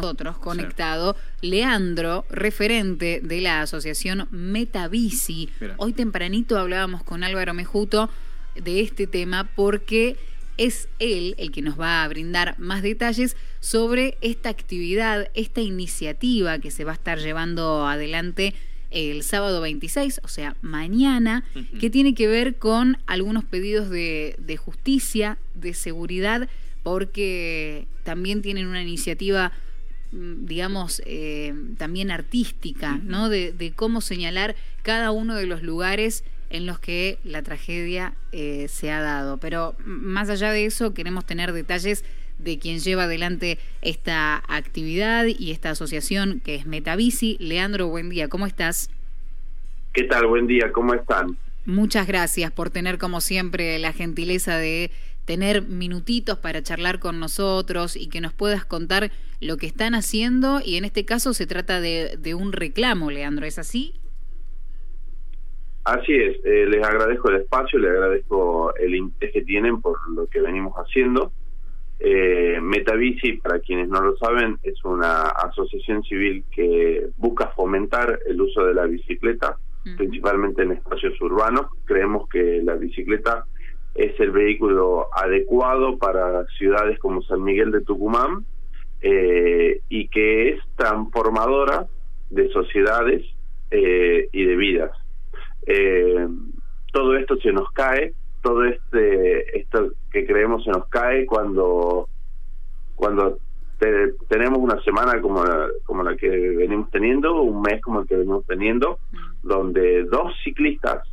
nosotros conectado Leandro, referente de la asociación Metabici. Hoy tempranito hablábamos con Álvaro Mejuto de este tema porque es él el que nos va a brindar más detalles sobre esta actividad, esta iniciativa que se va a estar llevando adelante el sábado 26, o sea, mañana, que tiene que ver con algunos pedidos de, justicia, de seguridad, porque también tienen una iniciativa digamos, eh, también artística, ¿no? De, cómo señalar cada uno de los lugares en los que la tragedia eh, se ha dado. Pero más allá de eso, queremos tener detalles de quien lleva adelante esta actividad y esta asociación que es Metabici. Leandro, buen día, ¿cómo estás? ¿Qué tal? Buen día, ¿cómo están? Muchas gracias por tener como siempre la gentileza de tener minutitos para charlar con nosotros y que nos puedas contar lo que están haciendo y en este caso se trata de, de un reclamo, Leandro, ¿es así? Así es, eh, les agradezco el espacio, les agradezco el interés que tienen por lo que venimos haciendo. Eh, Metabici, para quienes no lo saben, es una asociación civil que busca fomentar el uso de la bicicleta, principalmente en espacios urbanos. Creemos que la bicicleta es el vehículo adecuado para ciudades como San Miguel de Tucumán eh, y que es transformadora de sociedades eh, y de vidas. Eh, todo esto se nos cae, todo este esto que creemos se nos cae cuando cuando tenemos una semana como la, como la que venimos teniendo, un mes como el que venimos teniendo, mm. donde dos ciclistas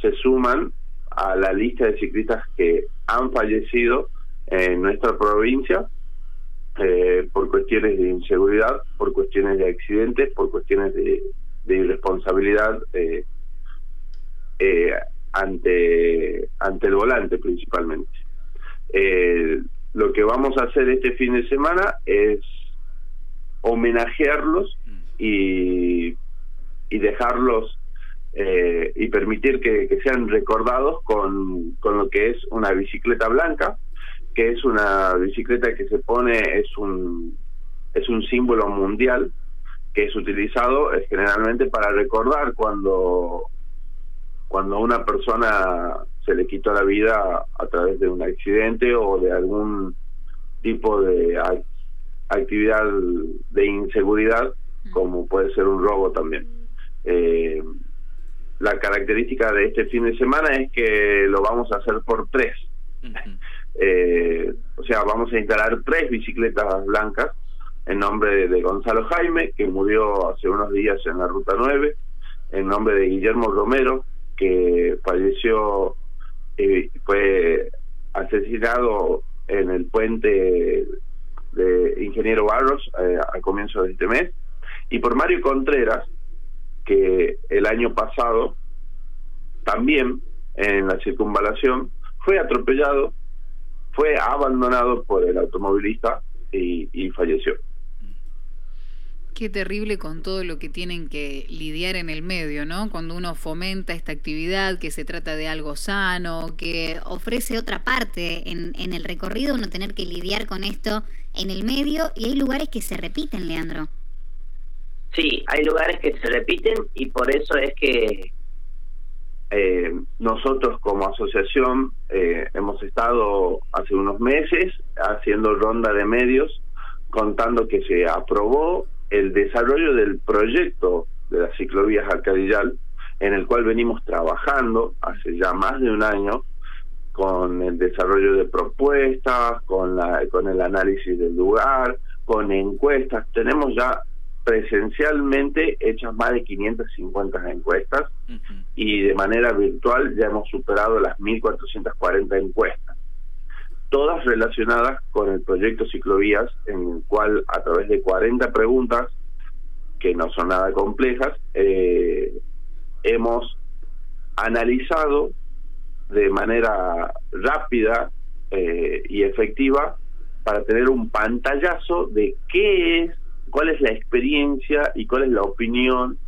se suman a la lista de ciclistas que han fallecido en nuestra provincia eh, por cuestiones de inseguridad, por cuestiones de accidentes, por cuestiones de, de irresponsabilidad eh, eh, ante, ante el volante principalmente. Eh, lo que vamos a hacer este fin de semana es homenajearlos y, y dejarlos eh, y permitir que, sean recordados con, con lo que es una bicicleta blanca, que es una bicicleta que se pone, es un, es un símbolo mundial que es utilizado es generalmente para recordar cuando cuando a una persona se le quitó la vida a través de un accidente o de algún tipo de actividad de inseguridad, como puede ser un robo también. Eh, la característica de este fin de semana es que lo vamos a hacer por tres. Eh, o sea, vamos a instalar tres bicicletas blancas en nombre de Gonzalo Jaime, que murió hace unos días en la Ruta 9, en nombre de Guillermo Romero, que falleció, y fue asesinado en el puente de Ingeniero Barros eh, al comienzo de este mes, y por Mario Contreras, que el año pasado también en la circunvalación fue atropellado, fue abandonado por el automovilista y falleció. Qué terrible con todo lo que tienen que lidiar en el medio, ¿no? Cuando uno fomenta esta actividad, que se trata de algo sano, que ofrece otra parte en, en el recorrido, uno tener que lidiar con esto en el medio y hay lugares que se repiten, Leandro. Sí, hay lugares que se repiten y por eso es que eh, nosotros como asociación eh, hemos estado hace unos meses haciendo ronda de medios contando que se aprobó el desarrollo del proyecto de las ciclovías Alcadillal, en el cual venimos trabajando hace ya más de un año con el desarrollo de propuestas, con, la, con el análisis del lugar, con encuestas. Tenemos ya presencialmente hechas más de 550 encuestas y de manera virtual ya hemos superado las 1.440 encuestas todas relacionadas con el proyecto Ciclovías, en el cual a través de 40 preguntas, que no son nada complejas, eh, hemos analizado de manera rápida eh, y efectiva para tener un pantallazo de qué es, cuál es la experiencia y cuál es la opinión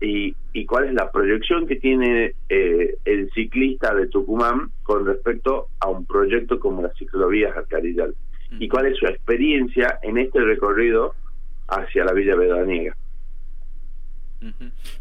y, y cuál es la proyección que tiene eh, el ciclista de Tucumán con respecto a un proyecto como las ciclovías Alcarillal. y cuál es su experiencia en este recorrido hacia la Villa Vedaniega.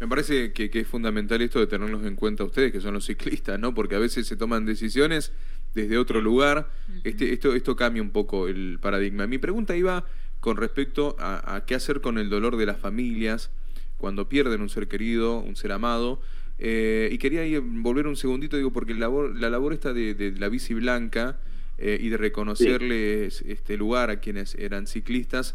Me parece que, es fundamental esto de tenerlos en cuenta ustedes, que son los ciclistas, ¿no? Porque a veces se toman decisiones desde otro lugar. este, esto, esto cambia un poco el paradigma. Mi pregunta iba con respecto a, qué hacer con el dolor de las familias cuando pierden un ser querido, un ser amado. Eh, y quería volver un segundito, digo, porque la labor, la labor esta de, la bici blanca eh, y de reconocerles este lugar a quienes eran ciclistas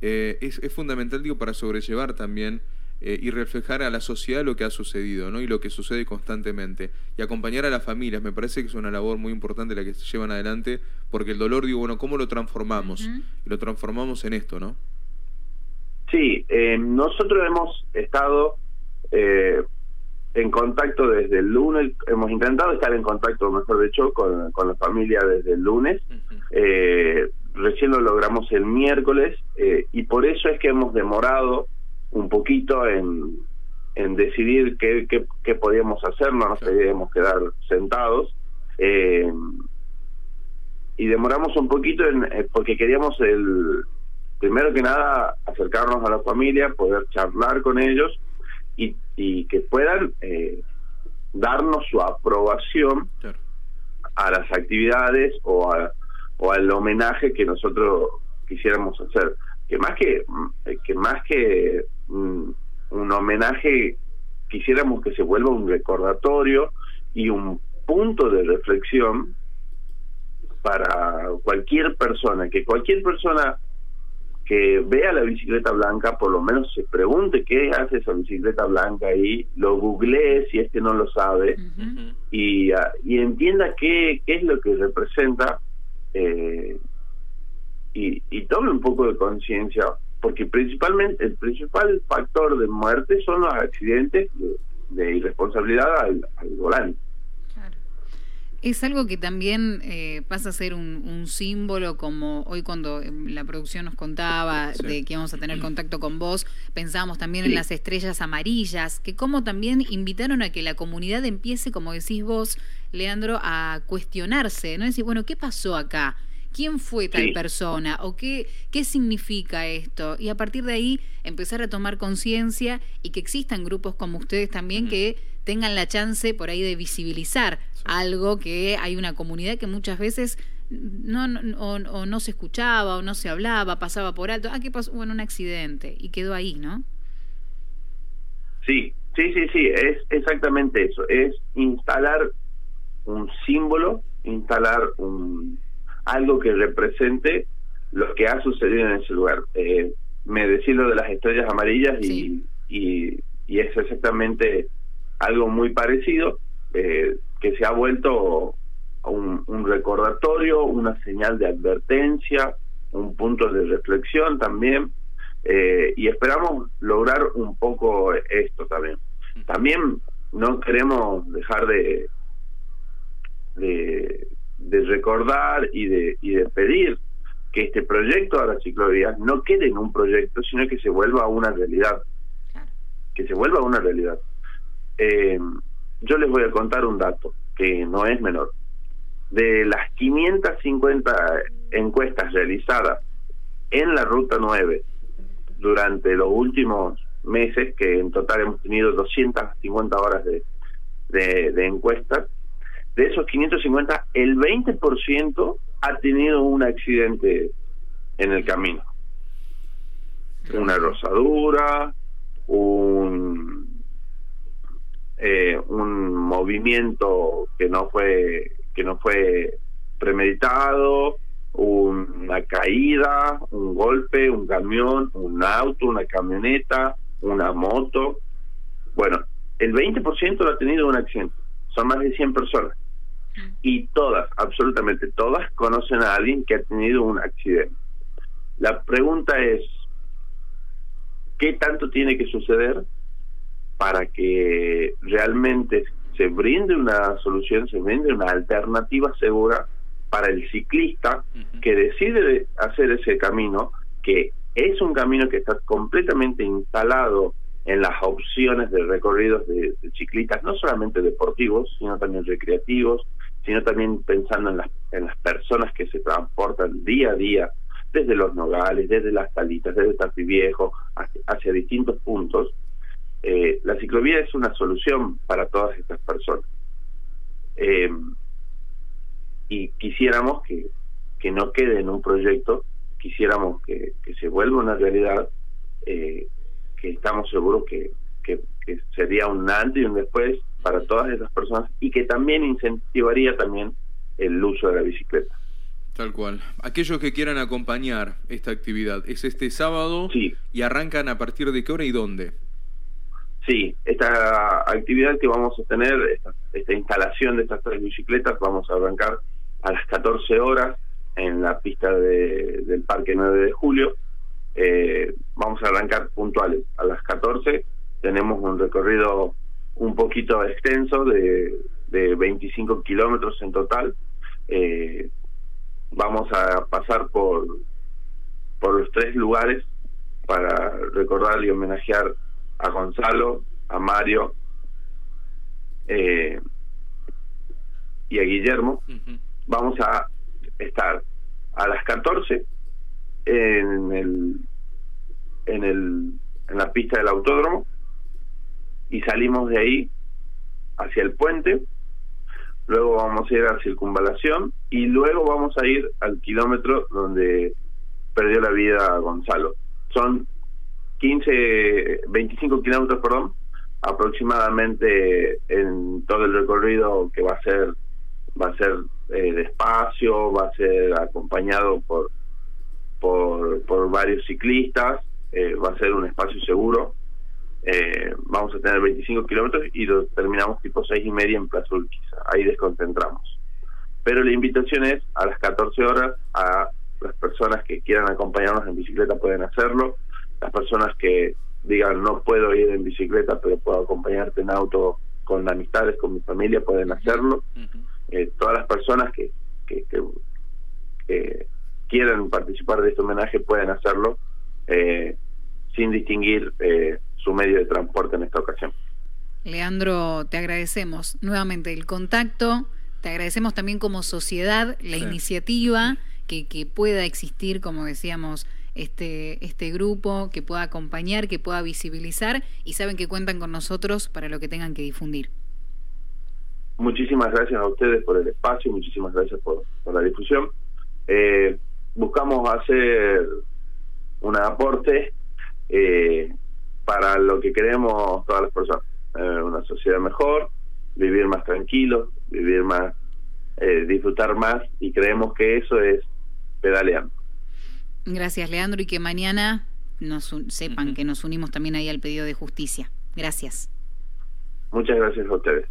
eh, es, es fundamental, digo, para sobrellevar también eh, y reflejar a la sociedad lo que ha sucedido ¿no? y lo que sucede constantemente. Y acompañar a las familias, me parece que es una labor muy importante la que se llevan adelante, porque el dolor, digo, bueno, ¿cómo lo transformamos? Y lo transformamos en esto, ¿no? Sí, eh, nosotros hemos estado eh, en contacto desde el lunes, hemos intentado estar en contacto, mejor dicho, con, con la familia desde el lunes. recién lo logramos el miércoles y por eso es que hemos demorado un poquito en, en decidir qué, qué, podíamos hacer, no nos podíamos quedar sentados. Eh, y demoramos un poquito en, eh, porque queríamos el primero que nada acercarnos a la familia, poder charlar con ellos y, y que puedan eh, darnos su aprobación a las actividades o, a, o al homenaje que nosotros quisiéramos hacer que más que que más que un, homenaje, quisiéramos que se vuelva un recordatorio y un punto de reflexión para cualquier persona, que cualquier persona que vea la bicicleta blanca, por lo menos se pregunte qué hace esa bicicleta blanca ahí, lo googlee si es que no lo sabe, y, ah, y entienda qué, qué es lo que representa eh, y, y tome un poco de conciencia porque principalmente el principal factor de muerte son los accidentes de, irresponsabilidad al, volante. Es algo que también eh, pasa a ser un, símbolo, como hoy cuando em, la producción nos contaba de que íbamos a tener contacto con vos, pensábamos también en las estrellas amarillas, que como también invitaron a que la comunidad empiece, como decís vos, Leandro, a cuestionarse, ¿no? Decir, bueno, ¿qué pasó acá? Quién fue tal persona o qué, qué significa esto. Y a partir de ahí empezar a tomar conciencia y que existan grupos como ustedes también que tengan la chance por ahí de visibilizar algo que hay una comunidad que muchas veces no, o, no se escuchaba o no se hablaba, pasaba por alto. Ah, ¿qué pasó? Bueno, un accidente y quedó ahí, ¿no? Sí, sí, sí, sí, es exactamente eso, es instalar un símbolo, instalar un, algo que represente lo que ha sucedido en ese lugar. Eh, me decís lo de las estrellas amarillas y, y, es exactamente algo muy parecido, eh, que se ha vuelto un, un recordatorio, una señal de advertencia, un punto de reflexión también, eh, y esperamos lograr un poco esto también. También no queremos dejar de, de, de recordar y de, y de pedir que este proyecto de las ciclovías no quede en un proyecto, sino que se vuelva una realidad. Que se vuelva una realidad. Eh, yo les voy a contar un dato que no es menor. De las 550 encuestas realizadas en la Ruta 9 durante los últimos meses, que en total hemos tenido 250 horas de, de, de encuestas, de esos 550, el 20% ha tenido un accidente en el camino. Una rosadura, un eh, un movimiento que no fue que no fue premeditado, una caída, un golpe, un camión, un auto, una camioneta, una moto. Bueno, el 20% lo ha tenido un accidente. Son más de 100 personas y todas, absolutamente todas, conocen a alguien que ha tenido un accidente. La pregunta es, ¿qué tanto tiene que suceder para que realmente se brinde una solución, se brinde una alternativa segura para el ciclista que decide hacer ese camino, que es un camino que está completamente instalado en las opciones de recorridos de, ciclistas, no solamente deportivos, sino también recreativos, sino también pensando en las, en las personas que se transportan día a día desde los nogales, desde las salitas, desde Tapi Viejo, hacia, distintos puntos, eh, la ciclovía es una solución para todas estas personas. Eh, y quisiéramos que, que no quede en un proyecto, quisiéramos que, que se vuelva una realidad, eh, que estamos seguros que, que, sería un antes y un después para todas esas personas y que también incentivaría también el uso de la bicicleta. Tal cual. Aquellos que quieran acompañar esta actividad, ¿es este sábado? Sí. ¿Y arrancan a partir de qué hora y dónde? Sí, esta actividad que vamos a tener, esta, instalación de estas tres bicicletas, vamos a arrancar a las 14 horas en la pista del Parque 9 de Julio. Eh, vamos a arrancar puntuales a las 14. Tenemos un recorrido un poquito extenso de, de 25 kilómetros en total. Eh, vamos a pasar por, por los tres lugares para recordar y homenajear a Gonzalo, a Mario eh, y a Guillermo. Vamos a estar a las 14 en el en el en la pista del autódromo y salimos de ahí hacia el puente luego vamos a ir a circunvalación y luego vamos a ir al kilómetro donde perdió la vida Gonzalo. Son 15, 25 kilómetros, perdón, aproximadamente en todo el recorrido que va a ser va a ser eh, despacio, va a ser acompañado por por, por varios ciclistas, eh, va a ser un espacio seguro eh, vamos a tener 25 kilómetros y lo terminamos tipo 6 y media en Plaza Urquiza. Ahí desconcentramos. Pero la invitación es a las 14 horas a las personas que quieran acompañarnos en bicicleta pueden hacerlo. Las personas que digan no puedo ir en bicicleta pero puedo acompañarte en auto con amistades, con mi familia pueden hacerlo. Eh, todas las personas que, que, que, quieran participar de este homenaje pueden hacerlo eh, sin distinguir eh, su medio de transporte en esta ocasión. Leandro, te agradecemos nuevamente el contacto, te agradecemos también como sociedad la iniciativa que, que pueda existir, como decíamos, este, este grupo, que pueda acompañar, que pueda visibilizar y saben que cuentan con nosotros para lo que tengan que difundir. Muchísimas gracias a ustedes por el espacio, muchísimas gracias por, la difusión. Eh, buscamos hacer un aporte eh, para lo que queremos todas las personas. Eh, una sociedad mejor, vivir más tranquilo, vivir más, eh, disfrutar más y creemos que eso es pedaleando. Gracias, Leandro, y que mañana nos sepan que nos unimos también ahí al pedido de justicia. Gracias. Muchas gracias a ustedes.